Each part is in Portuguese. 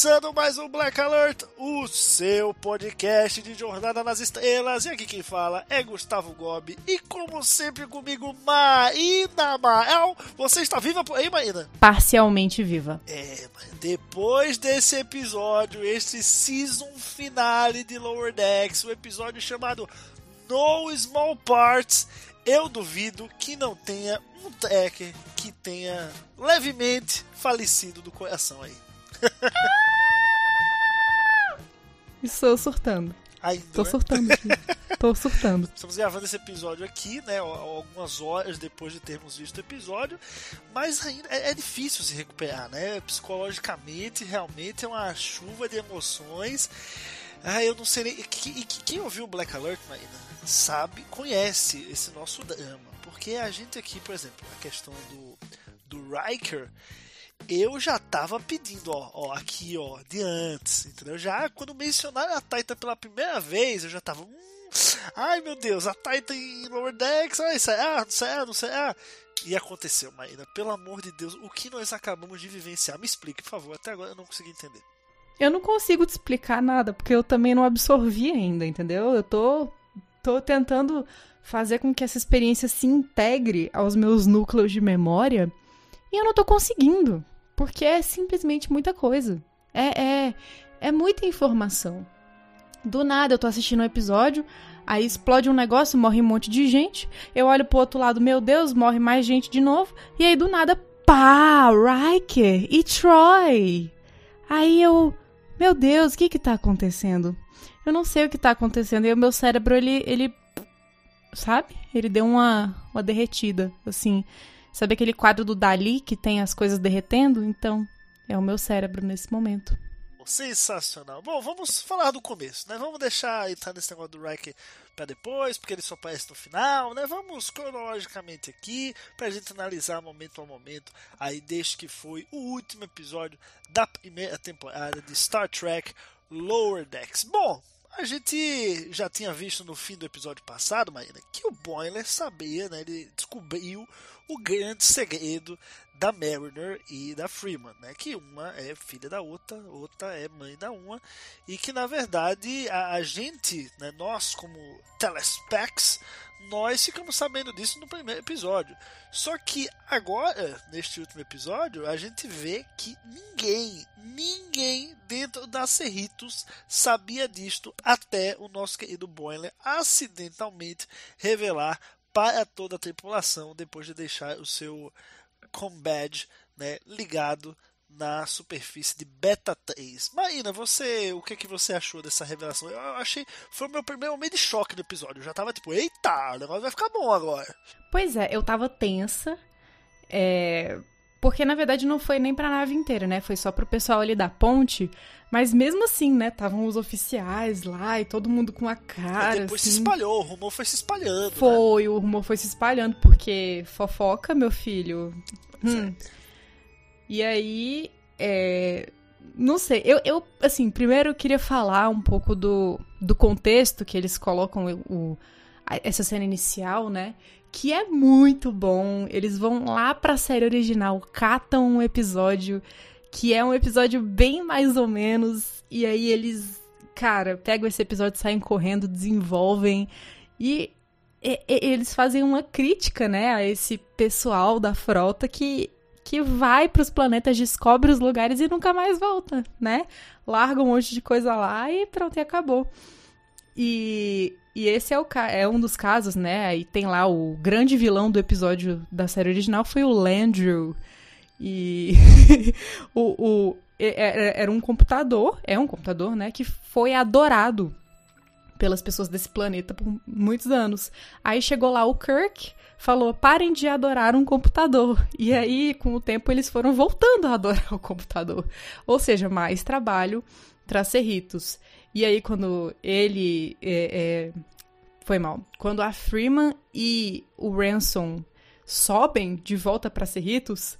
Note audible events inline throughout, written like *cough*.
Começando mais um Black Alert, o seu podcast de Jornada nas Estrelas. E aqui quem fala é Gustavo Gobi. E como sempre comigo, Maína Mael. Você está viva por aí, Maína? parcialmente viva. É, depois desse episódio, esse season finale de Lower Decks, o episódio chamado No Small Parts, eu duvido que não tenha um tracker que tenha levemente falecido do coração aí. Estou surtando. Ainda, Tô né? surtando aqui. *laughs* Tô surtando. Estamos gravando esse episódio aqui, né? Algumas horas depois de termos visto o episódio, mas ainda é, é difícil se recuperar, né? Psicologicamente, realmente é uma chuva de emoções. Ah, eu não sei que- Quem ouviu o Black Alert, Marina, sabe, conhece esse nosso drama. Porque a gente aqui, por exemplo, a questão do, do Riker, eu já tava pedindo, ó, ó, aqui, ó, de antes, entendeu? Já quando mencionaram a Titan pela primeira vez, eu já tava. Hum, ai meu Deus, a Titan em Lower Decks, ai, será, não será, não será? E aconteceu, Maíra, pelo amor de Deus, o que nós acabamos de vivenciar? Me explique, por favor, até agora eu não consegui entender. Eu não consigo te explicar nada, porque eu também não absorvi ainda, entendeu? Eu tô, tô tentando fazer com que essa experiência se integre aos meus núcleos de memória e eu não tô conseguindo, porque é simplesmente muita coisa. É, é, é muita informação. Do nada eu tô assistindo um episódio, aí explode um negócio, morre um monte de gente. Eu olho pro outro lado, meu Deus, morre mais gente de novo. E aí do nada, pá, Riker e Troy. Aí eu, meu Deus, o que que tá acontecendo? Eu não sei o que tá acontecendo. E o meu cérebro, ele, ele, sabe? Ele deu uma, uma derretida, assim. Sabe aquele quadro do Dali que tem as coisas derretendo? Então, é o meu cérebro nesse momento. Sensacional. Bom, vamos falar do começo, né? Vamos deixar entrar nesse negócio do Riker pra depois, porque ele só aparece no final, né? Vamos cronologicamente aqui pra gente analisar momento a momento aí desde que foi o último episódio da primeira temporada de Star Trek Lower Decks. Bom, a gente já tinha visto no fim do episódio passado, Marina, que o Boiler sabia, né? Ele descobriu o grande segredo da Mariner e da Freeman, né? Que uma é filha da outra, outra é mãe da uma, e que na verdade a, a gente, né, nós como telespecs, nós ficamos sabendo disso no primeiro episódio. Só que agora, neste último episódio, a gente vê que ninguém, ninguém dentro da Cerritos sabia disto até o nosso querido Boiler acidentalmente revelar para toda a tripulação depois de deixar o seu Combadge né, ligado na superfície de Beta 3. Marina, você, o que, que você achou dessa revelação? Eu achei, foi o meu primeiro momento de choque do episódio. Eu já tava tipo, eita, o negócio vai ficar bom agora. Pois é, eu tava tensa. É... Porque na verdade não foi nem pra nave inteira, né? Foi só pro pessoal ali da ponte. Mas mesmo assim, né? Estavam os oficiais lá e todo mundo com a cara. Aí depois se assim. espalhou, o rumor foi se espalhando. né? Foi, o rumor foi se espalhando, porque fofoca, meu filho. Hum. E aí, é, não sei, eu, eu, assim, primeiro eu queria falar um pouco do, do contexto que eles colocam o, o- a- essa cena inicial, né? Que é muito bom. Eles vão lá pra série original, catam um episódio que é um episódio bem mais ou menos, e aí eles, cara, pegam esse episódio, saem correndo, desenvolvem, e e- e- eles fazem uma crítica, né, a esse pessoal da frota que, que vai pros planetas, descobre os lugares e nunca mais volta, né? Larga um monte de coisa lá e pronto, e acabou. E, e esse é, o, é um dos casos, né? E tem lá o grande vilão do episódio da série original foi o Landrew. E *laughs* o, o, era um computador, é um computador, né, que foi adorado pelas pessoas desse planeta por muitos anos. Aí chegou lá o Kirk, falou: parem de adorar um computador. E aí, com o tempo, eles foram voltando a adorar *laughs* o computador. Ou seja, mais trabalho para Cerritos. E aí, quando ele. É, é, foi mal. Quando a Freeman e o Ransom sobem de volta para Cerritos,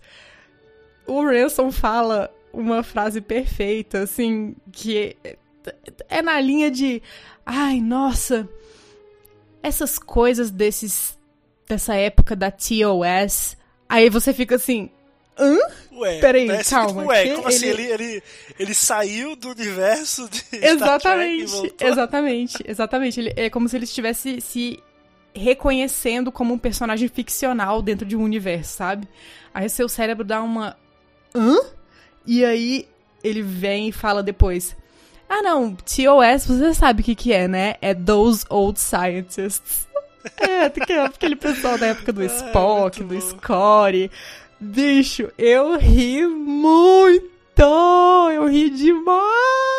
o Ransom fala uma frase perfeita, assim, que é, é na linha de. Ai, nossa, essas coisas desses dessa época da TOS. Aí você fica assim, hã? Ué, Peraí, parece *laughs* calma. Que, ué, que como assim? Ele, ele, ele saiu do universo de Exatamente, exatamente, exatamente. Ele, é como se ele estivesse se reconhecendo como um personagem ficcional dentro de um universo, sabe? Aí seu cérebro dá uma. Hã? E aí ele vem e fala depois. Ah, não, TOS, você sabe o que, que é, né? É Those Old Scientists. *laughs* É, porque é aquele pessoal da época do *laughs* Spock, muito do bom. Bicho, eu ri muito! Eu ri demais!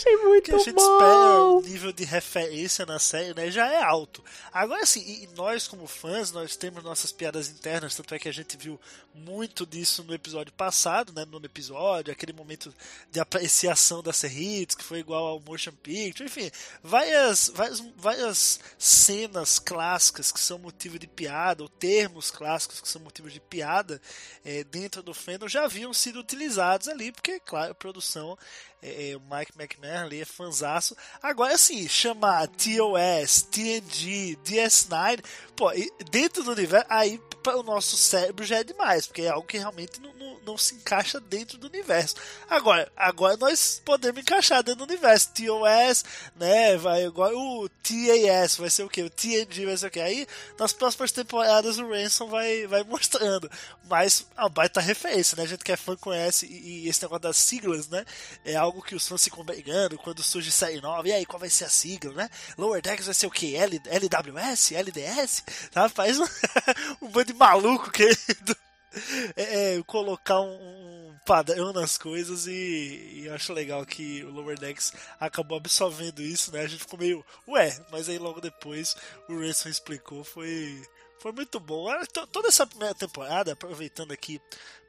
Achei que muito a gente espera bom! o nível de referência na série, né, já é alto. Agora assim, nós como fãs, nós temos nossas piadas internas, tanto é que a gente viu muito disso no episódio passado, né, no episódio, aquele momento de apreciação da Serritz, que foi igual ao motion picture, enfim, várias, várias, várias cenas clássicas que são motivo de piada, ou termos clássicos que são motivos de piada eh, dentro do fandom já haviam sido utilizados ali, porque, claro, a produção é, é, o Mike McMahon ali é fanzaço. Agora, assim, chamar TOS, TNG, DS9, pô, dentro do universo, aí para o nosso cérebro já é demais, porque é algo que realmente não, não, não se encaixa dentro do universo. Agora, agora nós podemos encaixar dentro do universo. TOS, né? Vai agora o TAS vai ser o que? O TNG vai ser o que? Aí nas próximas temporadas o Ransom vai, vai mostrando. Mas a baita referência, né? A gente que é fã conhece e, e esse negócio das siglas, né? É algo que os fãs ficam brigando quando surge série nova. E aí, qual vai ser a sigla, né? Lower Decks vai ser o que? LWS? LDS? Tá? Faz um, *laughs* um bando de maluco querendo *laughs* é, é, colocar um, um padrão nas coisas e, e acho legal que o Lower Decks acabou absorvendo isso, né? A gente ficou meio, ué, mas aí logo depois o Ransom explicou, foi, foi muito bom. Ah, to- Toda essa primeira temporada, aproveitando aqui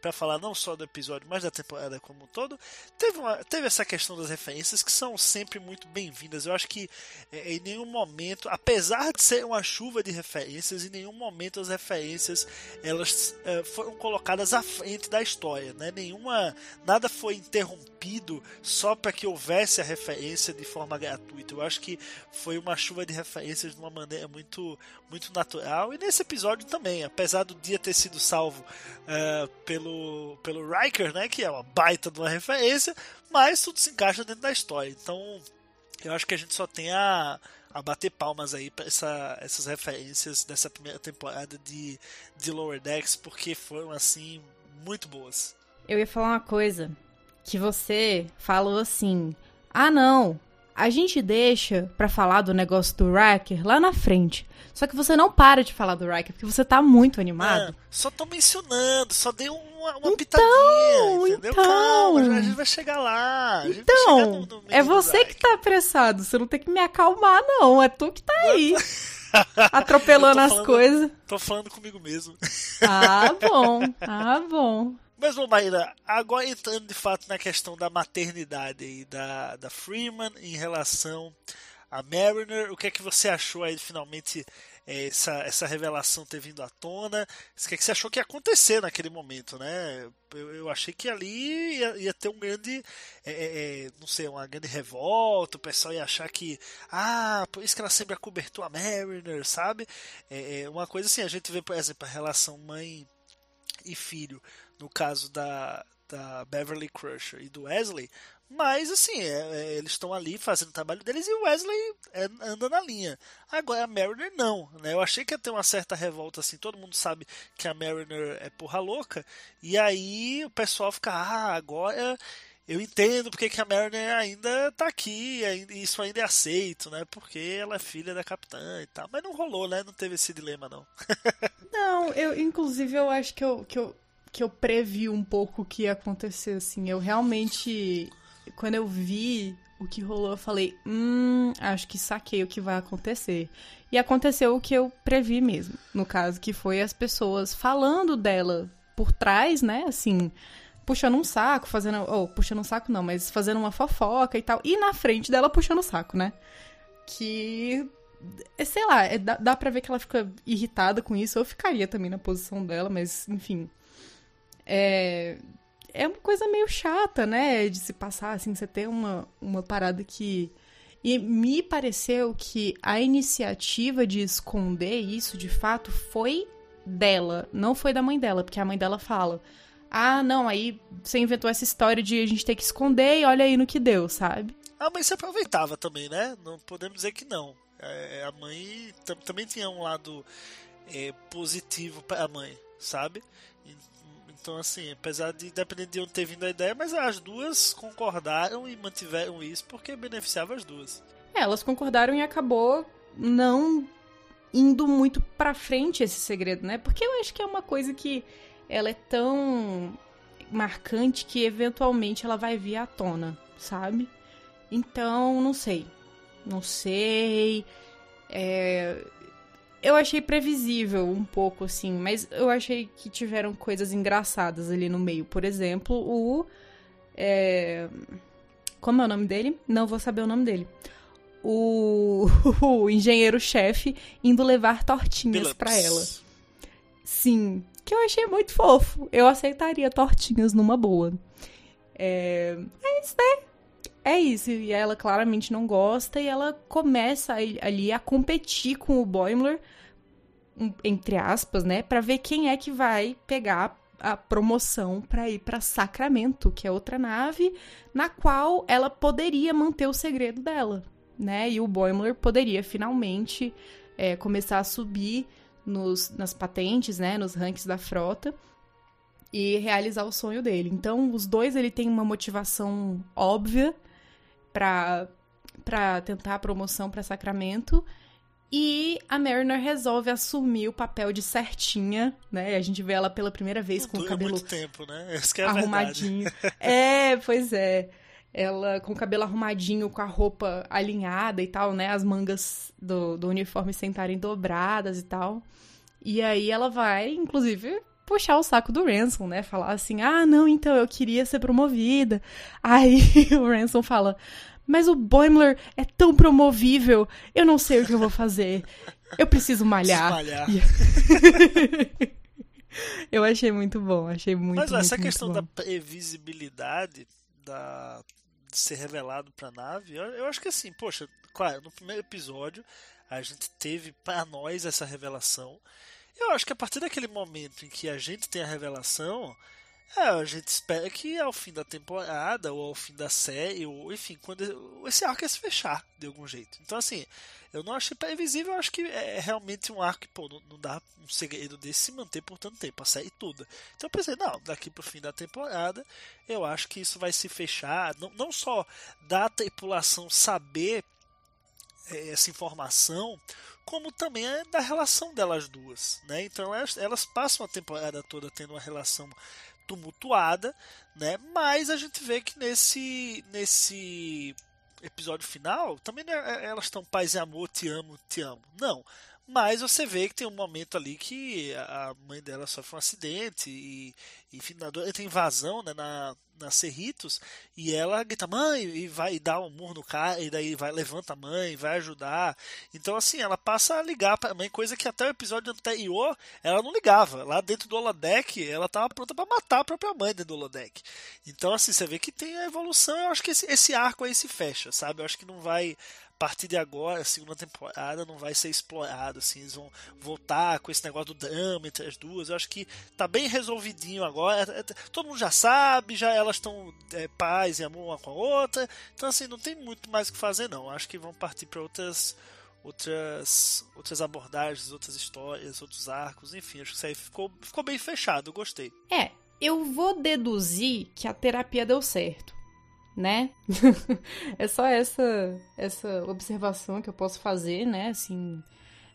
para falar não só do episódio, mas da temporada como um todo, teve, uma, teve essa questão das referências que são sempre muito bem-vindas. Eu acho que é, em nenhum momento, apesar de ser uma chuva de referências, em nenhum momento as referências elas é, foram colocadas à frente da história, né? Nenhuma, nada foi interrompido só para que houvesse a referência de forma gratuita. Eu acho que foi uma chuva de referências de uma maneira muito, muito natural. E nesse episódio também, apesar do dia ter sido salvo é, pelo, pelo Riker, né? Que é uma baita de uma referência, mas tudo se encaixa dentro da história. Então, eu acho que a gente só tem a, a bater palmas aí para essa, essas referências dessa primeira temporada de, de Lower Decks, porque foram assim muito boas. Eu ia falar uma coisa que você falou assim: "Ah, não, a gente deixa pra falar do negócio do Riker lá na frente". Só que você não para de falar do Riker porque você tá muito animado. Ah, só tô mencionando, só dei uma, uma Então, pitadinha, entendeu? então. Calma, a gente vai chegar lá. a gente vai chegar Então, no- no é você que tá apressado, você não tem que me acalmar não, é tu que tá aí. *laughs* Atropelando Eu as falando- coisas. Tô falando comigo mesmo. Ah, *laughs* bom. Ah, bom. Mas, bom, Maíra, agora entrando de fato na questão da maternidade aí da, da Freeman em relação a Mariner, o que é que você achou aí de finalmente essa, essa revelação ter vindo à tona? O que é que você achou que ia acontecer naquele momento, né? Eu, eu achei que ali ia, ia ter um grande, eh, eh, eh, não sei, uma grande revolta, o pessoal ia achar que, ah, por isso que ela sempre acobertou a Mariner, sabe? Eh, eh, uma coisa assim, a gente vê, por exemplo, a relação mãe e filho, no caso da, da Beverly Crusher e do Wesley, mas assim, é- é, eles estão ali fazendo o trabalho deles e o Wesley é, anda na linha. Agora a Mariner não, né? Eu achei que ia ter uma certa revolta assim, todo mundo sabe que a Mariner é porra louca, e aí o pessoal fica, ah, agora eu entendo porque que a Mariner ainda tá aqui, isso ainda é aceito, né? Porque ela é filha da capitã e tal. Mas não rolou, né? Não teve esse dilema, não. *laughs* Não, eu, inclusive, eu acho que eu, que eu que eu previ um pouco o que ia acontecer, assim. Eu realmente, quando eu vi o que rolou, eu falei, hum, acho que saquei o que vai acontecer. E aconteceu o que eu previ mesmo. No caso, que foi as pessoas falando dela por trás, né? Assim, puxando um saco, fazendo. Oh, puxando um saco não, mas fazendo uma fofoca e tal. E na frente dela puxando o saco, né? Que. é, Sei lá, é, dá, dá pra ver que ela fica irritada com isso. Eu ficaria também na posição dela, mas enfim. É. É uma coisa meio chata, né? De se passar, assim, você ter uma, uma parada que. E me pareceu que a iniciativa de esconder isso, de fato, foi dela, não foi da mãe dela, porque a mãe dela fala: Ah, não, aí você inventou essa história de a gente ter que esconder e olha aí no que deu, sabe? A mãe se aproveitava também, né? Não podemos dizer que não. É, a mãe tam- também tinha um lado é, positivo para a mãe, sabe? Então, assim, apesar de depender de onde ter vindo a ideia, mas as duas concordaram e mantiveram isso porque beneficiava as duas. É, elas concordaram e acabou não indo muito pra frente esse segredo, né? Porque eu acho que é uma coisa que ela é tão marcante que eventualmente ela vai vir à tona, sabe? Então, não sei. Não sei. É, Eu achei previsível um pouco, assim, mas eu achei que tiveram coisas engraçadas ali no meio. Por exemplo, o. é, Como é o nome dele? Não vou saber o nome dele o, *laughs* o engenheiro-chefe indo levar tortinhas pra ela. Sim, que eu achei muito fofo. Eu aceitaria tortinhas numa boa. É, mas, né? É isso. E ela claramente não gosta e ela começa ali a competir com o Boimler, entre aspas, né? Pra ver quem é que vai pegar a promoção pra ir pra Sacramento, que é outra nave na qual ela poderia manter o segredo dela, né? E o Boimler poderia finalmente é, começar a subir nos, nas patentes, né? Nos rankings da frota e realizar o sonho dele. Então, os dois ele tem uma motivação óbvia para para tentar a promoção para Sacramento. E a Mariner resolve assumir o papel de certinha, né? A gente vê ela pela primeira vez com o cabelo muito tempo, né? Isso que é arrumadinho. *laughs* É, pois é. Ela com o cabelo arrumadinho, com a roupa alinhada e tal, né? As mangas do, do uniforme sentarem dobradas e tal. E aí ela vai, inclusive, puxar o saco do Ransom, né? Falar assim: ah, não, então eu queria ser promovida. Aí *laughs* o Ransom fala: mas o Boimler é tão promovível, eu não sei o que eu vou fazer. Eu preciso malhar. Espalhar. *laughs* Eu achei muito bom, achei muito, Mas muito, essa muito questão bom. da previsibilidade da de ser revelado pra nave, eu, eu acho que assim, poxa, claro, no primeiro episódio a gente teve pra nós essa revelação. Eu acho que a partir daquele momento em que a gente tem a revelação, é, a gente espera que ao fim da temporada ou ao fim da série, ou enfim, quando esse arco ia se fechar de algum jeito. Então assim, eu não achei previsível, eu acho que é realmente um arco que, pô, não, não dá um segredo desse se manter por tanto tempo, a série toda. Então eu pensei, não, daqui pro fim da temporada, eu acho que isso vai se fechar, não, não só da tripulação saber é, essa informação, como também é da relação delas duas, né? Então elas, elas passam a temporada toda tendo uma relação tumultuada, né? Mas a gente vê que nesse nesse episódio final também é- elas estão paz e amor, te amo, te amo. Não. Mas você vê que tem um momento ali que a mãe dela sofre um acidente e, e enfim, entra invasão né, na, na Cerritos e ela grita mãe e vai dar um murro no cara e daí vai levanta a mãe, vai ajudar. Então assim, ela passa a ligar pra mãe, coisa que até o episódio anterior ela não ligava. Lá dentro do holodeck, ela tava pronta para matar a própria mãe dentro do holodeck. Então assim, você vê que tem a evolução. Eu acho que esse, esse arco aí se fecha, sabe? Eu acho que não vai a partir de agora, a segunda temporada não vai ser explorado, assim, eles vão voltar com esse negócio do drama entre as duas. Eu acho que tá bem resolvidinho agora. É, é, Todo mundo já sabe, já elas estão é, paz e amor uma com a outra. Então, assim, não tem muito mais o que fazer, não. Eu acho que vão partir para outras outras outras abordagens, outras histórias, outros arcos, enfim, acho que isso aí ficou, ficou bem fechado, gostei. É, eu vou deduzir que a terapia deu certo, né? *laughs* é só essa essa observação que eu posso fazer, né? Assim,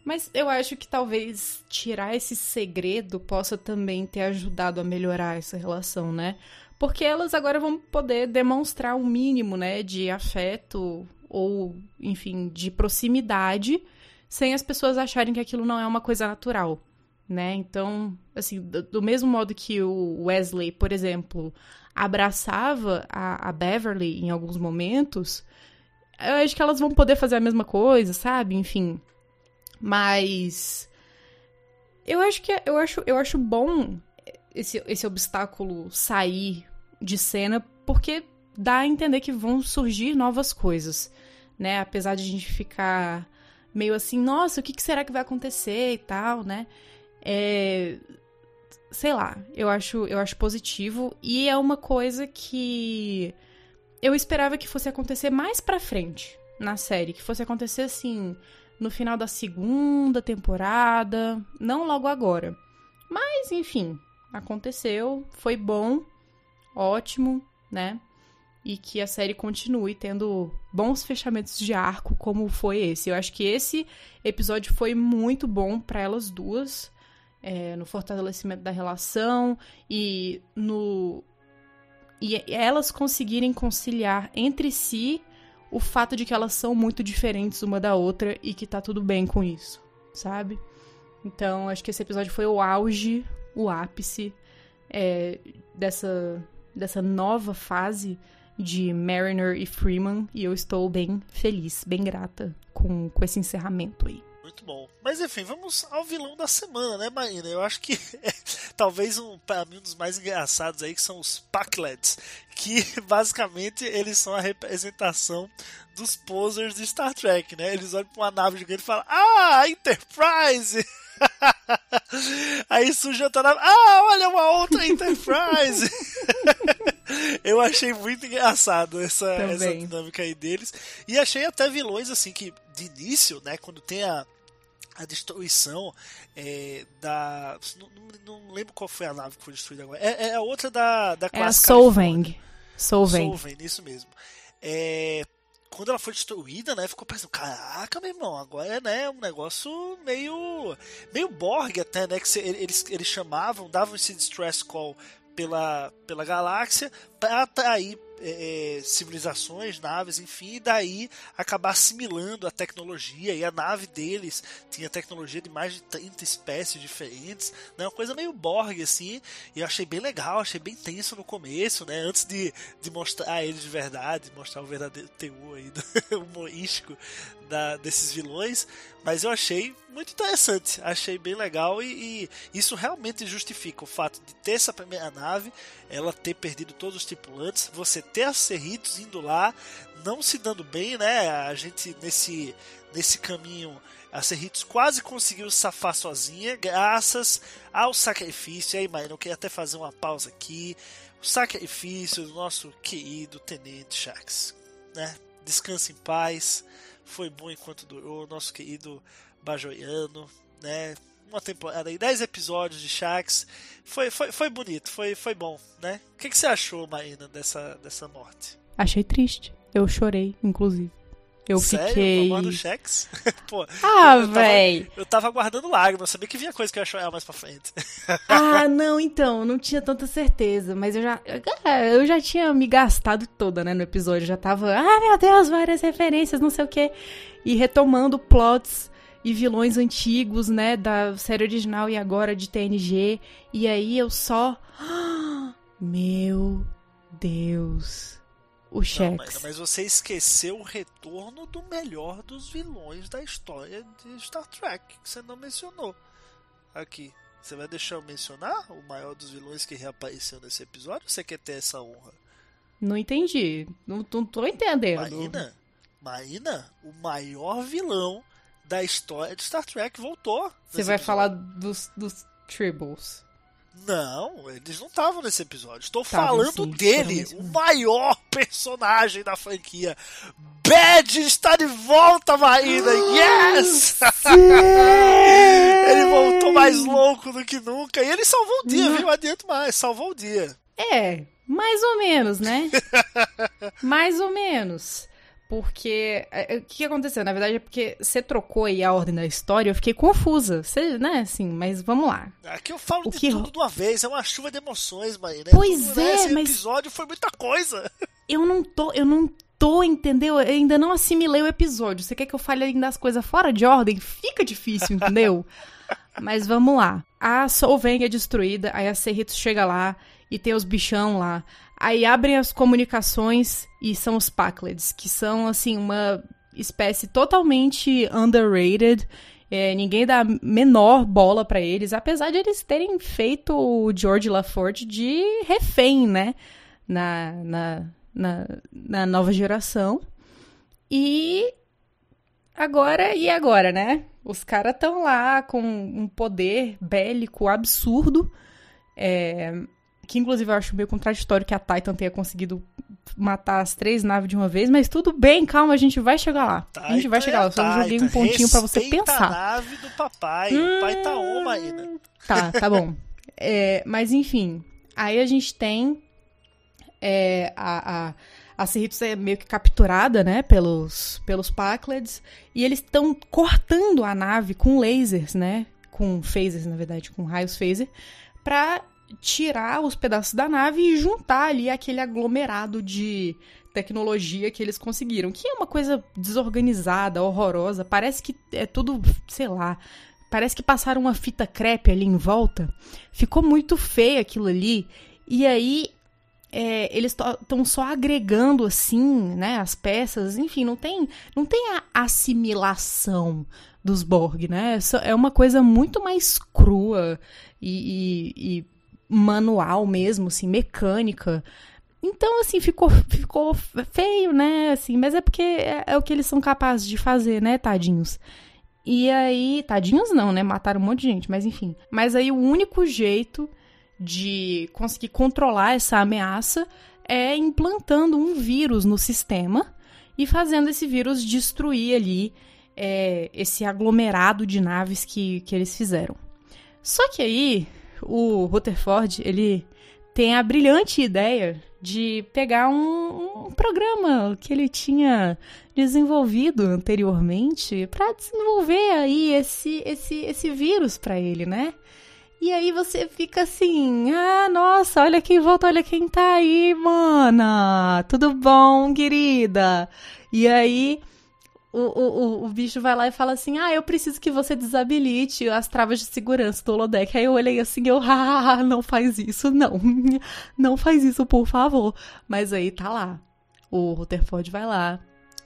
Mas eu acho que talvez tirar esse segredo possa também ter ajudado a melhorar essa relação, né? Porque elas agora vão poder demonstrar um mínimo, né, de afeto ou, enfim, de proximidade, sem as pessoas acharem que aquilo não é uma coisa natural, né? Então, assim, do, do mesmo modo que o Wesley, por exemplo, abraçava a, a Beverly em alguns momentos, eu acho que elas vão poder fazer a mesma coisa, sabe? Enfim. Mas eu acho que eu acho, eu acho bom esse, esse obstáculo sair de cena, porque dá a entender que vão surgir novas coisas, né? Apesar de a gente ficar meio assim, nossa, o que, que será que vai acontecer e tal, né? É, sei lá, eu acho, eu acho positivo e é uma coisa que eu esperava que fosse acontecer mais pra frente na série, que fosse acontecer assim no final da segunda temporada, não logo agora. Mas enfim, aconteceu, foi bom, ótimo, né? E que a série continue tendo bons fechamentos de arco como foi esse. Eu acho que esse episódio foi muito bom para elas duas é, no fortalecimento da relação e no e elas conseguirem conciliar entre si o fato de que elas são muito diferentes uma da outra e que tá tudo bem com isso, sabe? Então, acho que esse episódio foi o auge, o ápice é, dessa, dessa nova fase de Mariner e Freeman e eu estou bem feliz, bem grata com, com esse encerramento aí. Muito bom. Mas enfim, vamos ao vilão da semana, né, Marina? Eu acho que *laughs* é, talvez um, para mim, um dos mais engraçados aí, que são os Packlets, que *laughs* basicamente eles são a representação dos posers de Star Trek, né? Eles olham para uma nave gigante e falam: Ah, Enterprise! *laughs* Aí surge outra nave. Ah, olha uma outra Enterprise! Eu achei muito engraçado essa, essa dinâmica aí deles. E achei até vilões assim que, de início, né, quando tem a, a destruição é, da. Não, não, lembro qual foi a nave que foi destruída agora. É, é a outra da, da classe. É a Solvang. Solvang. Solvang, isso mesmo. É, quando ela foi destruída, né, ficou pensando, caraca, meu irmão, agora é né, um negócio meio meio Borg até, né, que se, eles, eles chamavam, davam esse distress call pela, pela galáxia para atrair é, é, civilizações, naves, enfim, e daí acabar assimilando a tecnologia. E a nave deles tinha tecnologia de mais de 30 espécies diferentes, né? uma coisa meio Borg, assim. E eu achei bem legal, achei bem tenso no começo, né? Antes de, de mostrar eles de verdade, mostrar o verdadeiro teor aí do *laughs* humorístico da, desses vilões, mas eu achei muito interessante, achei bem legal e, e, isso realmente justifica o fato de ter essa primeira nave, ela ter perdido todos os tripulantes, você ter a Cerritos indo lá, não se dando bem, né? A gente nesse, nesse caminho, a Cerritos quase conseguiu safar sozinha, graças ao sacrifício. Aí, mãe, eu queria até fazer uma pausa aqui. O sacrifício do nosso querido Tenente Shax, né? Descanse em paz foi bom enquanto durou, nosso querido Bajoiano, né? Uma temporada aí, 10 episódios de Shax. Foi, foi, foi bonito, foi, foi bom, né? O que, que você achou, Marina, dessa, dessa morte? Achei triste. Eu chorei, inclusive. Eu Sério? fiquei. Tomando Chex? *laughs* Pô, ah, véi! Eu tava guardando lágrimas, eu sabia que vinha coisa que eu ia chorar mais pra frente. *laughs* ah, não, então, não tinha tanta certeza, mas eu já. É, eu já tinha me gastado toda, né, no episódio. Já tava, ah, meu Deus, várias referências, não sei o quê. E retomando plots e vilões antigos, né, da série original e agora de TNG. E aí eu só. Meu Deus o. Mas, mas, você esqueceu o retorno do melhor dos vilões da história de Star Trek, que você não mencionou aqui. Você vai deixar eu mencionar o maior dos vilões que reapareceu nesse episódio ou você quer ter essa honra? Não entendi. Não, não tô entendendo. Marina, Marina, o maior vilão da história de Star Trek voltou. Você vai episódio. falar dos, dos Tribbles. Não, eles não estavam nesse episódio. Estou falando sim, dele, o maior personagem da franquia. Bad está de volta, Marina! yes! *laughs* ele voltou mais louco do que nunca. E ele salvou o dia, viu? Adianto mais, salvou o dia. É, mais ou menos, né? *laughs* mais ou menos. Porque. é, é, O que aconteceu? Na verdade, é porque você trocou aí a ordem da história, eu fiquei confusa. Você, né, assim, mas vamos lá. Aqui eu falo O de que tudo de uma vez, é uma chuva de emoções, mãe, né? Pois Tudo, né? é, Esse mas- episódio foi muita coisa. *laughs* Eu não tô. Eu não tô, entendeu? Eu ainda não assimilei o episódio. Você quer que eu fale ainda as coisas fora de ordem? Fica difícil, entendeu? *laughs* Mas vamos lá. A Solvang é destruída, aí a Serritos chega lá e tem os bichão lá. Aí abrem as comunicações e são os Packlets, que são, assim, uma espécie totalmente underrated. É, ninguém dá menor bola pra eles, apesar de eles terem feito o George LaForge de refém, né? Na, na, na, na nova geração. E agora, e agora, né? Os caras estão lá com um poder bélico absurdo. é, que inclusive eu acho meio contraditório que a Titan tenha conseguido matar as três naves de uma vez, mas tudo bem, calma, a gente vai chegar lá. a gente vai Titan chegar lá, é eu só joguei um Titan. pontinho pra você pensar. a nave do papai. O pai tá oma ainda. Tá, tá bom. É, mas enfim, aí a gente tem é, a, a, a Cerritos é meio que capturada, né, pelos, pelos Packleds, e eles estão cortando a nave com lasers, né, com phasers, na verdade, com raios phaser, pra tirar os pedaços da nave e juntar ali aquele aglomerado de tecnologia que eles conseguiram, que é uma coisa desorganizada, horrorosa, parece que é tudo, sei lá, Parece que passaram uma fita crepe ali em volta. Ficou muito feio aquilo ali. E aí, é, eles estão só agregando assim, né, as peças. Enfim, não tem, não tem a assimilação dos Borg, né? É uma coisa muito mais crua e, e- e manual mesmo, assim, mecânica. Então, assim, ficou, ficou feio, né? Assim, mas é porque é, é o que eles são capazes de fazer, né, tadinhos? E aí, tadinhos não, né? Mataram um monte de gente, mas enfim. Mas aí o único jeito de conseguir controlar essa ameaça é implantando um vírus no sistema e fazendo esse vírus destruir ali é, esse aglomerado de naves que, que eles fizeram. Só que aí, o Rutherford, ele tem a brilhante ideia de pegar um, um programa que ele tinha desenvolvido anteriormente para desenvolver aí esse esse esse vírus para ele, né? E aí você fica assim, ah, nossa, olha quem volta, olha quem tá aí, mana. Tudo bom, querida? E aí o, o, o, bicho vai lá e fala assim: Ah, eu preciso que você desabilite as travas de segurança do holodeck. Aí eu olhei assim, eu, *laughs* ah, não faz isso, não. *laughs* Não faz isso, por favor. Mas aí tá lá. O Rutherford vai lá,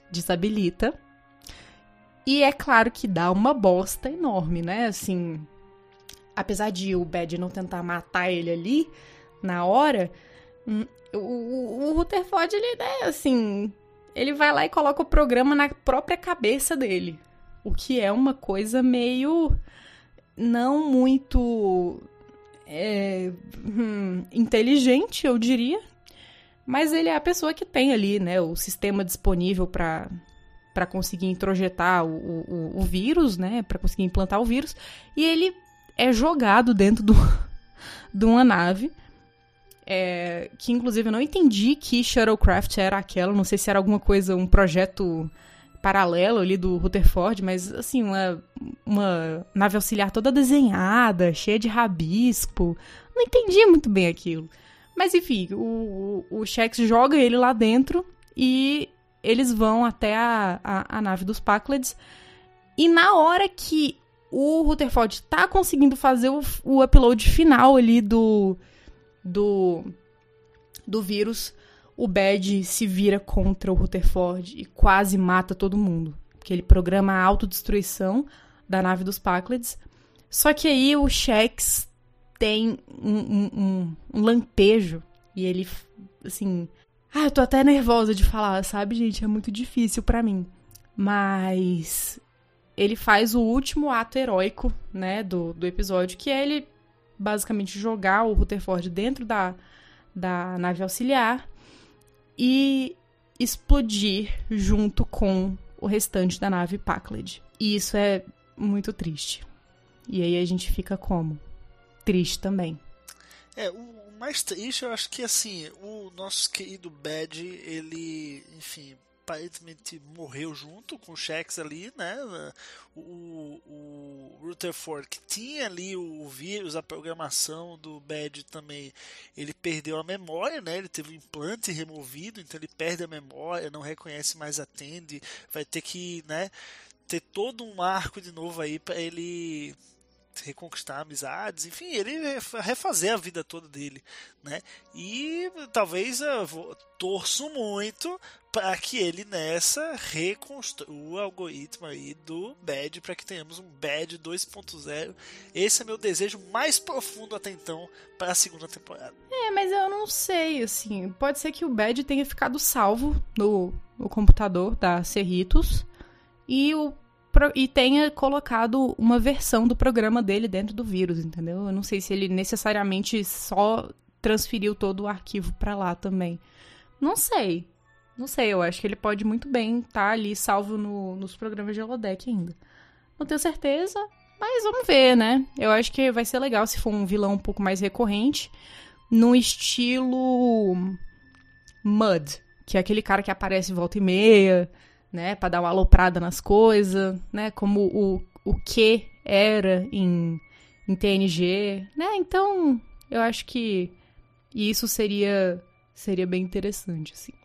desabilita. E é claro que dá uma bosta enorme, né? Assim, apesar de o Bad não tentar matar ele ali na hora, hum, o, o, o Rutherford, ele, né, assim, ele vai lá e coloca o programa na própria cabeça dele. O que é uma coisa meio não muito é, hum, inteligente, eu diria. Mas ele é a pessoa que tem ali, né, o sistema disponível para para conseguir introjetar o, o, o vírus, né, para conseguir implantar o vírus, e ele é jogado dentro do, *laughs* de uma nave, é, que inclusive eu não entendi que Shuttlecraft era aquela, não sei se era alguma coisa, um projeto paralelo ali do Rutherford, mas assim, uma, uma nave auxiliar toda desenhada, cheia de rabisco, não entendi muito bem aquilo. Mas enfim, o, o, o Shax joga ele lá dentro e eles vão até a, a, a nave dos Packleds. E na hora que o Rutherford tá conseguindo fazer o, o upload final ali do, do, do vírus, o Bad se vira contra o Rutherford e quase mata todo mundo. Porque ele programa a autodestruição da nave dos Packleds. Só que aí o Shax tem um, um, um, um lampejo e ele, assim... Ah, eu tô até nervosa de falar, sabe, gente? É muito difícil para mim. Mas ele faz o último ato heróico, né, do, do episódio, que é ele basicamente jogar o Rutherford dentro da, da nave auxiliar e explodir junto com o restante da nave Packled. E isso é muito triste. E aí a gente fica como? Triste também. É, o mais triste eu acho que assim, o nosso querido Bad, ele, enfim, aparentemente morreu junto com o Shax ali, né? O, o Rutherford, que tinha ali o vírus, a programação do Bad também, ele perdeu a memória, né? Ele teve o implante removido, então ele perde a memória, não reconhece mais a Tandy, vai ter que, né? Ter todo um arco de novo aí para ele reconquistar amizades, enfim, ele refazer a vida toda dele, né? E talvez eu torço muito para que ele nessa reconstrua o algoritmo aí do Bad para que tenhamos um Bad 2.0. Esse é meu desejo mais profundo até então para a segunda temporada. É, mas eu não sei, assim, pode ser que o Bad tenha ficado salvo no, no computador da Cerritos e o e tenha colocado uma versão do programa dele dentro do vírus, entendeu? Eu não sei se ele necessariamente só transferiu todo o arquivo para lá também. Não sei. Não sei, eu acho que ele pode muito bem estar tá ali salvo no, nos programas de holodeck ainda. Não tenho certeza, mas vamos ver, né? Eu acho que vai ser legal se for um vilão um pouco mais recorrente, no estilo Mud, que é aquele cara que aparece volta e meia, né, para dar uma aloprada nas coisas, né, como o, o que era em, em TNG, né? Então, eu acho que isso seria seria bem interessante, assim.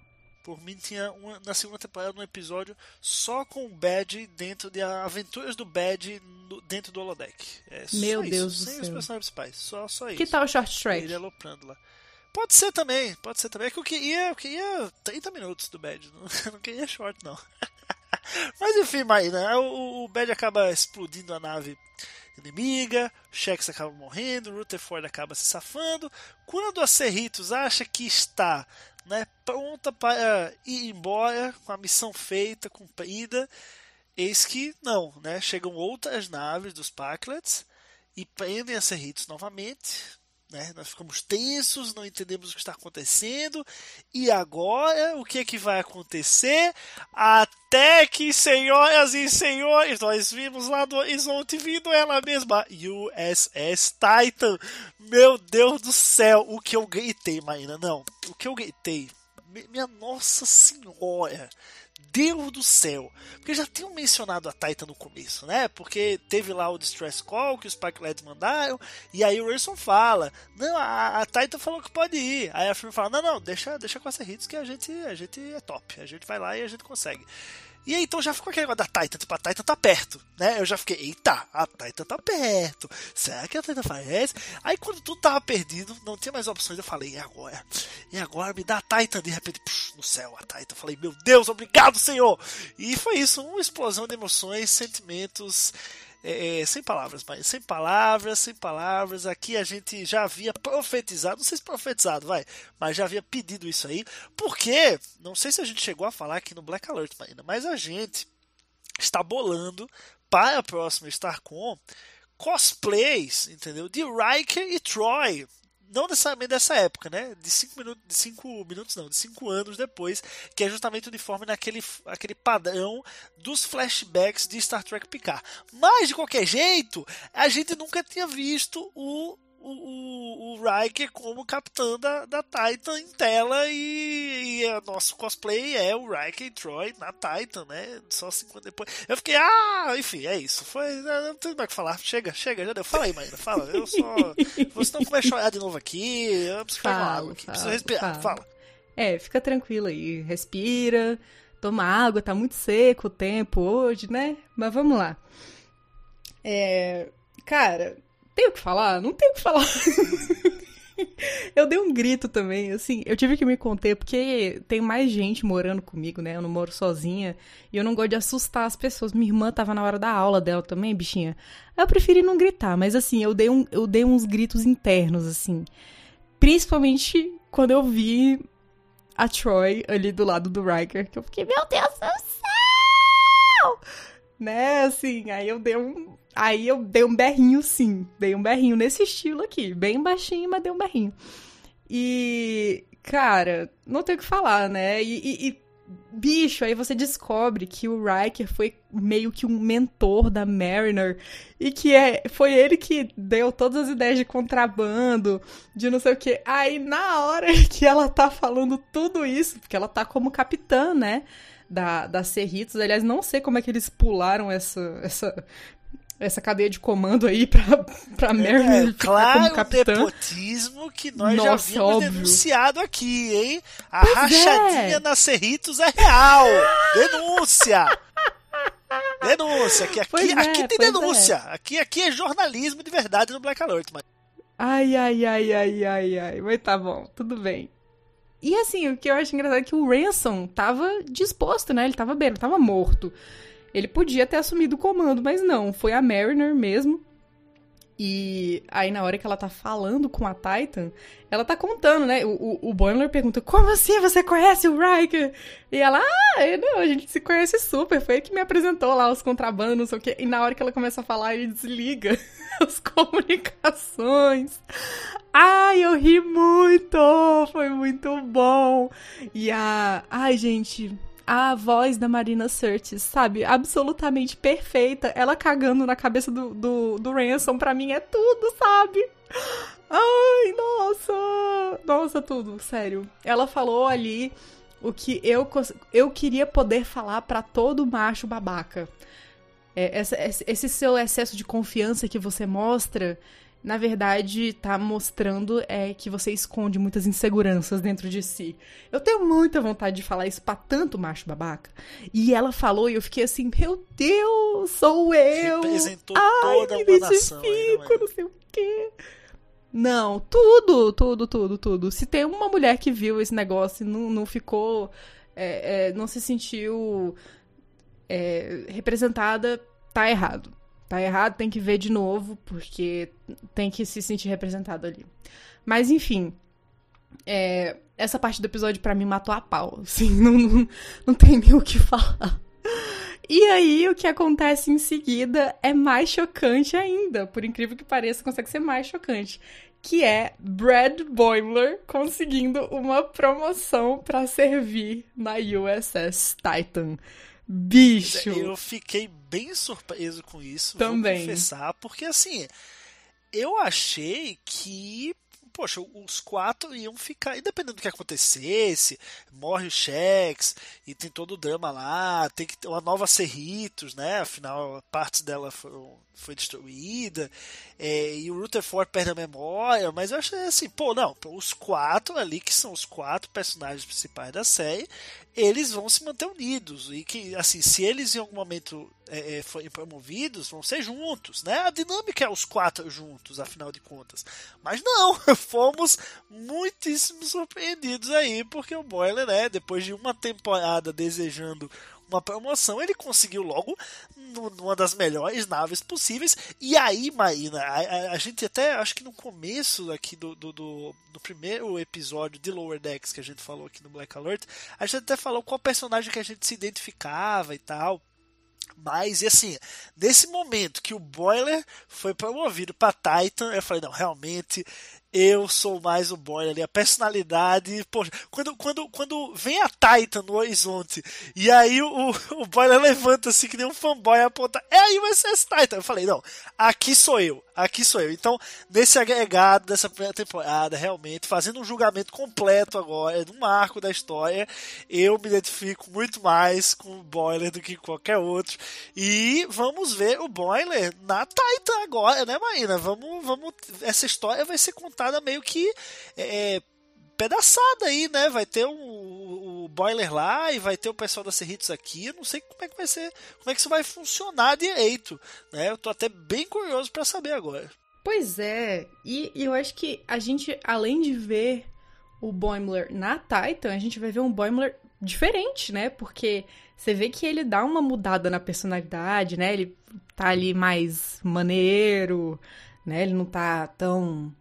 Por mim, tinha uma, na segunda temporada um episódio só com o Bad dentro de Aventuras do Bad no, dentro do holodeck. É Meu Deus isso, do sem céu. os personagens principais, só, só isso. Que tal o Short Track? Ele aloprando lá. Pode ser também, pode ser também. É que eu queria, eu queria 30 minutos do Bad, *laughs* não, não queria short, não. *laughs* Mas enfim, Maíra, o, o Bad acaba explodindo a nave inimiga, Shex acaba morrendo, Rutherford acaba se safando. Quando a Cerritos acha que está né, pronta para ir embora, com a missão feita, cumprida, eis que não, né? Chegam outras naves dos Packlets e prendem a Cerritos novamente, né? Nós ficamos tensos, não entendemos o que está acontecendo. E agora, o que é que vai acontecer? Até que, senhoras e senhores, nós vimos lá do horizonte vindo ela mesma, USS Titan. Meu Deus do céu, o que eu gritei, Marina? Não, o que eu gritei, minha nossa senhora. Deus do céu! Porque já tinham mencionado a Titan no começo, né? Porque teve lá o Distress Call que os Packlets mandaram, e aí o Rayson fala: Não, a, a, Titan falou que pode ir. Aí a firma fala: Não, não, deixa, deixa com essa hits que a gente, a gente é top. A gente vai lá e a gente consegue. E aí, então já ficou aquele negócio da Titan, tipo, a Titan tá perto, né? Eu já fiquei, eita, a Titan tá perto. Será que a Titan faz? Aí quando tudo tava perdido, não tinha mais opções, eu falei, e agora? E agora me dá a Titan, de repente, no céu, a Titan. Eu falei, meu Deus, obrigado, Senhor! E foi isso, uma explosão de emoções, sentimentos. É, sem palavras, mas sem palavras, sem palavras. Aqui a gente já havia profetizado, não sei se profetizado, vai, mas já havia pedido isso aí, porque não sei se a gente chegou a falar aqui no Black Alert ainda, mas a gente está bolando para a próxima StarCon cosplays, entendeu? De Riker e Troy não necessariamente dessa época, né? De cinco minutos, de cinco minutos não, de cinco anos depois, que é justamente uniforme naquele aquele padrão dos flashbacks de Star Trek Picard. Mas de qualquer jeito, a gente nunca tinha visto o o, o, o Riker como capitão da, da Titan em tela e, e o nosso cosplay é o Riker e Troy na Titan, né? Só cinco anos depois. Eu fiquei, ah, enfim, é isso. Foi, não tem mais o que falar. Chega, chega, já deu. Fala aí, Maíra, fala. Eu só. Você não vai chorar de novo aqui. Eu preciso fala, pegar água aqui. Fala, preciso respirar. Fala. Fala. É, fica tranquilo aí. Respira, toma água, tá muito seco o tempo hoje, né? Mas vamos lá. É. Cara, tem o que falar? Não tem o que falar. *laughs* eu dei um grito também, assim, eu tive que me conter, porque tem mais gente morando comigo, né? Eu não moro sozinha e eu não gosto de assustar as pessoas. Minha irmã tava na hora da aula dela também, bichinha. Eu preferi não gritar, mas assim, eu dei, um, eu dei uns gritos internos, assim. Principalmente quando eu vi a Troy ali do lado do Riker, que eu fiquei, meu Deus do céu! Né, assim, aí eu dei um, Aí eu dei um berrinho, sim. Dei um berrinho nesse estilo aqui. Bem baixinho, mas dei um berrinho. E, cara, não tem o que falar, né? E, e, e Bicho, aí você descobre que o Riker foi meio que um mentor da Mariner e que é, foi ele que deu todas as ideias de contrabando, de não sei o que. Aí na hora *laughs* que ela tá falando tudo isso, porque ela tá como capitã, né? Da, da Cerritos. Aliás, não sei como é que eles pularam essa, essa essa cadeia de comando aí pra, *laughs* pra Mary é, claro, capitã. nepotismo que nós Nossa, já vimos óbvio. denunciado aqui, hein? A pois rachadinha é. na Cerritos é real. Denúncia! Denúncia, que aqui, é, aqui tem denúncia. É. Aqui, aqui é jornalismo de verdade no Black Alert. Mas... Ai, ai, ai, ai, ai, ai. Mas tá bom, tudo bem. E assim, o que eu acho engraçado é que o Ransom tava disposto, né? Ele tava bem, ele tava morto. Ele podia ter assumido o comando, mas não, foi a Mariner mesmo. E aí, na hora que ela tá falando com a Titan, ela tá contando, né? O, o, o Boimler pergunta: Como assim você conhece o Riker? E ela: Ah, não, a gente se conhece super. Foi ele que me apresentou lá os contrabandos, não sei o quê. E na hora que ela começa a falar, ele desliga *laughs* as comunicações. Ai, eu ri muito! Foi muito bom! E a. Ai, gente, a voz da Marina Sirtis, sabe? Absolutamente perfeita. Ela cagando na cabeça do, do, do Ransom, pra mim é tudo, sabe? Ai, nossa! Nossa, tudo, sério. Ela falou ali o que eu, eu queria poder falar para todo macho babaca. É, essa, esse seu excesso de confiança que você mostra na verdade, tá mostrando é que você esconde muitas inseguranças dentro de si. Eu tenho muita vontade de falar isso pra tanto macho babaca. E ela falou e eu fiquei assim, meu Deus, sou eu! Representou Ai, toda me nação, identifico, não sei o quê. Não, tudo, tudo, tudo, tudo. Se tem uma mulher que viu esse negócio e não, não ficou. É, é, não se sentiu é, representada, tá errado. Tá errado, tem que ver de novo, porque tem que se sentir representado ali. Mas enfim, é, essa parte do episódio para mim matou a pau. Assim, *laughs* não, não, não tem nem o que falar. E aí, o que acontece em seguida é mais chocante ainda. Por incrível que pareça, consegue ser mais chocante. Que é Brad Boimler conseguindo uma promoção para servir na USS Titan. Bicho! Eu fiquei bem surpreso com isso, Também. vou confessar, porque assim, eu achei que poxa, os quatro iam ficar, independente do que acontecesse, morre o Shex, e tem todo o drama lá, tem que ter uma nova Cerritos, né? Afinal, partes dela foram, foi destruída, é, e o Rutherford perde a memória, mas eu achei assim, pô, não, os quatro ali, que são os quatro personagens principais da série, eles vão se manter unidos, e que, assim, se eles em algum momento é, é forem promovidos, vão ser juntos, né? A dinâmica é os quatro juntos, afinal de contas. Mas não, *laughs* fomos muitíssimo surpreendidos aí, porque o Boiler, né, depois de uma temporada desejando uma promoção, ele conseguiu logo numa das melhores naves possíveis. E aí, Marina, a, a, a gente até, acho que no começo aqui do, do, do, do, primeiro episódio de Lower Decks que a gente falou aqui no Black Alert, a gente até falou qual personagem que a gente se identificava e tal. Mas, e assim, nesse momento que o Boiler foi promovido para Titan, eu falei, não, realmente eu sou mais o Boiler ali, a personalidade. Poxa, quando, quando, quando vem a Titan no horizonte e aí o, o Boiler levanta assim que nem um fanboy aponta, é aí ser esse Titan. Eu falei, não, aqui sou eu, aqui sou eu. Então, nesse agregado dessa primeira temporada, realmente, fazendo um julgamento completo agora, no marco da história, eu me identifico muito mais com o Boiler do que qualquer outro. E vamos ver o Boiler na Titan agora, né, Marina? Vamos, vamos, essa história vai ser contada meio que é, pedaçada aí, né? Vai ter o, o Boiler lá e vai ter o pessoal da Cerritos aqui. Eu não sei como é que vai ser, como é que isso vai funcionar direito, né? Eu tô até bem curioso para saber agora. Pois é, e, e, eu acho que a gente, além de ver o Boimler na Titan, a gente vai ver um Boimler diferente, né? Porque você vê que ele dá uma mudada na personalidade, né? Ele tá ali mais maneiro, né? Ele não tá tão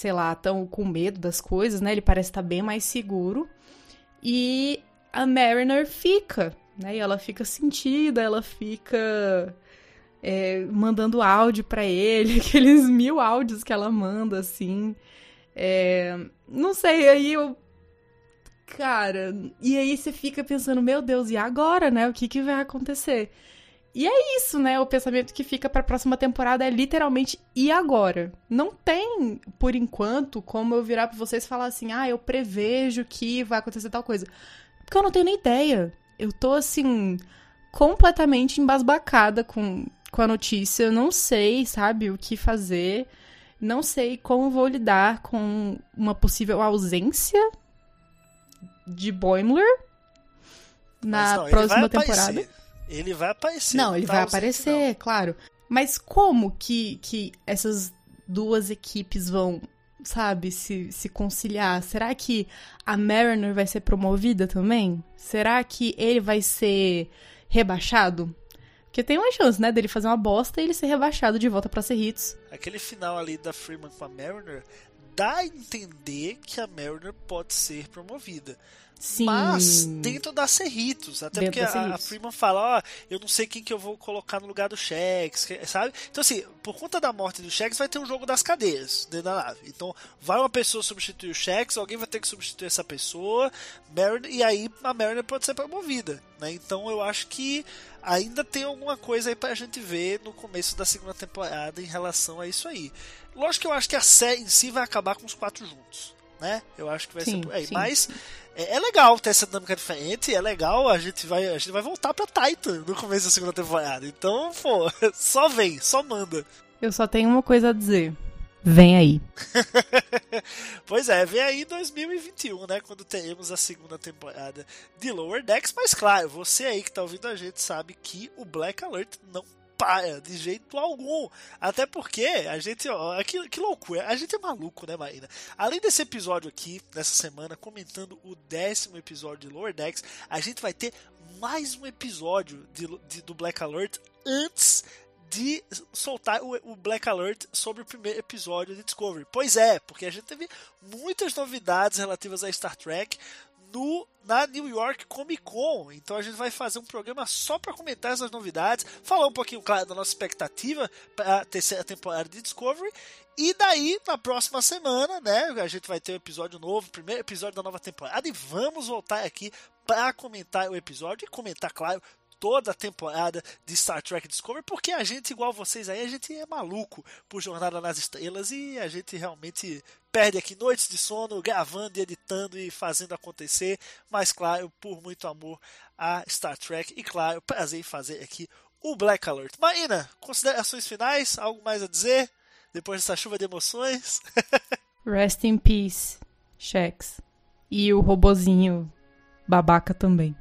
sei lá, tão com medo das coisas, né? Ele parece estar bem mais seguro. E a Mariner fica, né? E ela fica sentida, ela fica é, mandando áudio para ele, *laughs* aqueles mil áudios que ela manda, assim. É, não sei, aí eu. cara, e aí você fica pensando, meu Deus, e agora, né? O que, que vai acontecer? E é isso, né? O pensamento que fica pra próxima temporada é literalmente e agora? Não tem, por enquanto, como eu virar pra vocês e falar assim, ah, eu prevejo que vai acontecer tal coisa. Porque eu não tenho nem ideia. Eu tô assim, completamente embasbacada com, com a notícia. Eu não sei, sabe, o que fazer. Não sei como vou lidar com uma possível ausência de Boimler na não, próxima temporada. aparecer. Ele vai aparecer. Não, ele tá vai aparecer, claro. Mas como que, que essas duas equipes vão, sabe, se, se conciliar? Será que a Mariner vai ser promovida também? Será que ele vai ser rebaixado? Porque tem uma chance, né, dele fazer uma bosta e ele ser rebaixado de volta pra Cerritos. não. Aquele final ali da Freeman com a Mariner dá a entender que a Mariner pode ser promovida. Sim. Mas dentro da Cerritos. Até Dentro porque a, a. Freeman fala, ó, eu não sei quem que eu vou colocar no lugar do que- sabe? Então assim, por conta da morte do Shax vai ter um jogo das cadeias dentro da nave. Então vai uma pessoa substituir o Shax, alguém vai ter que substituir essa pessoa, Mariner, e aí a Mariner pode ser promovida, né? Então eu acho que ainda tem alguma coisa aí pra gente ver no começo da segunda temporada em relação a isso aí. Lógico que eu acho que a série em si vai acabar com os quatro juntos, né? Eu acho que vai Sim, ser por aí. Mas é, é legal ter essa dinâmica diferente, é legal, a gente vai, a gente vai voltar pra Titan no começo da segunda temporada. Então, pô, *laughs* só vem, só manda. Eu só tenho uma coisa a dizer. Vem aí. *laughs* Pois é, vem aí 2021, né? Quando teremos a segunda temporada de Lower Decks. Mas claro, você aí que tá ouvindo a gente sabe que o Black Alert não de jeito algum. Até porque a gente, ó, que, que loucura, a gente é maluco, né, Marina? Além desse episódio aqui, nessa semana, comentando o décimo episódio de Lower Decks, a gente vai ter mais um episódio de, de- do Black Alert antes de soltar o Black Alert sobre o primeiro episódio de Discovery. Pois é, porque a gente teve muitas novidades relativas a Star Trek no na New York Comic Con. Então a gente vai fazer um programa só para comentar essas novidades, falar um pouquinho, claro, da nossa expectativa para a terceira temporada de Discovery. E daí, na próxima semana, né, a gente vai ter um episódio novo, primeiro episódio da nova temporada, e vamos voltar aqui para comentar o episódio e comentar, claro, toda a temporada de Star Trek Discovery, porque a gente, igual vocês aí, a gente é maluco por Jornada nas Estrelas e a gente realmente perde aqui noites de sono gravando e editando e fazendo acontecer, mas claro, por muito amor a Star Trek e claro, prazer em fazer aqui o Black Alert. Marina, considerações finais? Algo mais a dizer? Depois dessa chuva de emoções? *laughs* Rest in peace, Shex. E o robozinho babaca também.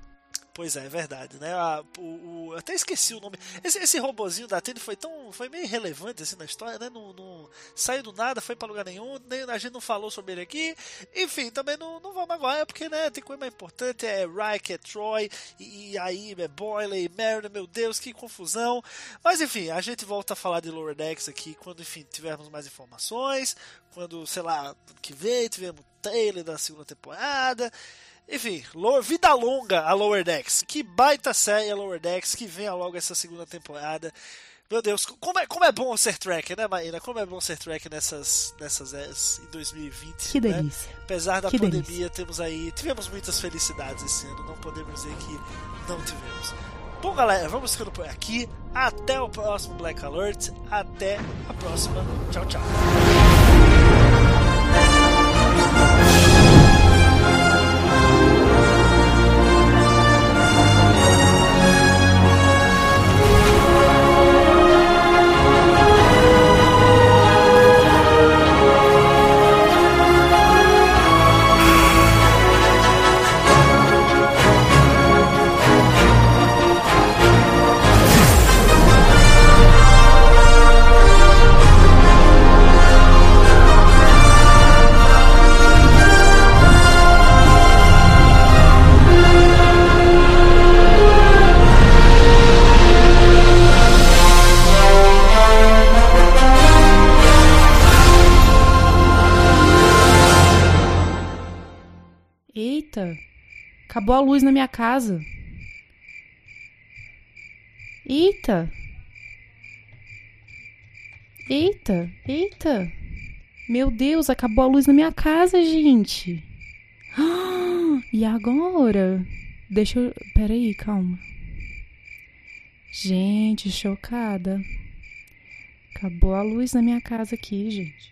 Pois é, é verdade, né? A- o, o- até esqueci o nome. Esse, esse robozinho da Tele foi tão. foi meio relevante assim na história, né? Não, não- saiu do nada, foi pra lugar nenhum, nem, a gente não falou sobre ele aqui. Enfim, também não, não vamos agora, porque né, tem coisa mais importante, é Reich, é Troy, e, e aí é Boiler e Mariner, meu Deus, que confusão. Mas enfim, a gente volta a falar de Lower Decks aqui quando, enfim, tivermos mais informações. Quando, sei lá, que vem, tivermos trailer da segunda temporada. Enfim, vida longa a Lower Decks. Que baita série a Lower Decks, que venha logo essa segunda temporada. Meu Deus, como é, como é bom ser track, né, Marina? Como é bom ser track nessas, nessas eras em 2020. Que né? delícia. Apesar da Que pandemia, delícia. temos aí. Tivemos muitas felicidades esse ano, não podemos dizer que não tivemos. Bom, galera, vamos ficando por aqui. Até o próximo Black Alert. Até a próxima. Tchau, tchau. Acabou a luz na minha casa. Eita. Eita, eita. Meu Deus, acabou a luz na minha casa, gente. *gasps* E agora? Deixa eu. Peraí, calma. Gente, chocada. Acabou a luz na minha casa aqui, gente.